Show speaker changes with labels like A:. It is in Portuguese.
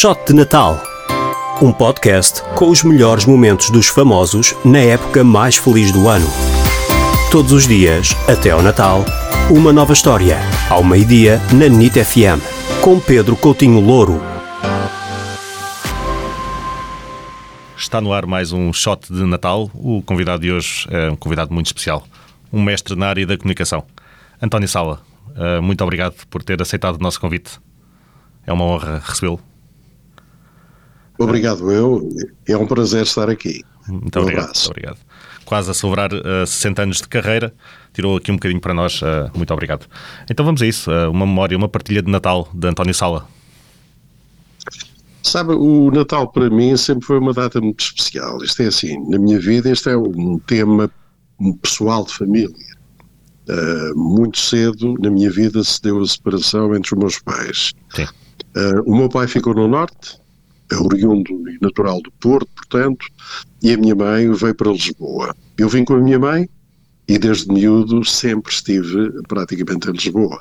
A: Shot de Natal. Um podcast com os melhores momentos dos famosos na época mais feliz do ano. Todos os dias, até ao Natal, uma nova história. Ao meio-dia, na NIT FM. Com Pedro Coutinho Louro.
B: Está no ar mais um shot de Natal. O convidado de hoje é um convidado muito especial, um mestre na área da comunicação. António Sala, eh, muito obrigado por ter aceitado o nosso convite. É uma honra recebê-lo.
C: Obrigado eu, é um prazer estar aqui.
B: Muito
C: Um
B: obrigado. muito obrigado. Quase a celebrar eh, 60 anos de carreira, tirou aqui um bocadinho para nós. eh, muito obrigado. Então vamos a isso. eh, uma memória, uma partilha de Natal de António Sala.
C: Sabe, o Natal para mim sempre foi uma data muito especial. Isto é assim, na minha vida este é um tema pessoal de família. Uh, muito cedo na minha vida se deu a separação entre os meus pais. Uh, o meu pai ficou no Norte, é oriundo e natural do Porto, portanto, e a minha mãe veio para Lisboa. Eu vim com a minha mãe e desde miúdo sempre estive praticamente em Lisboa.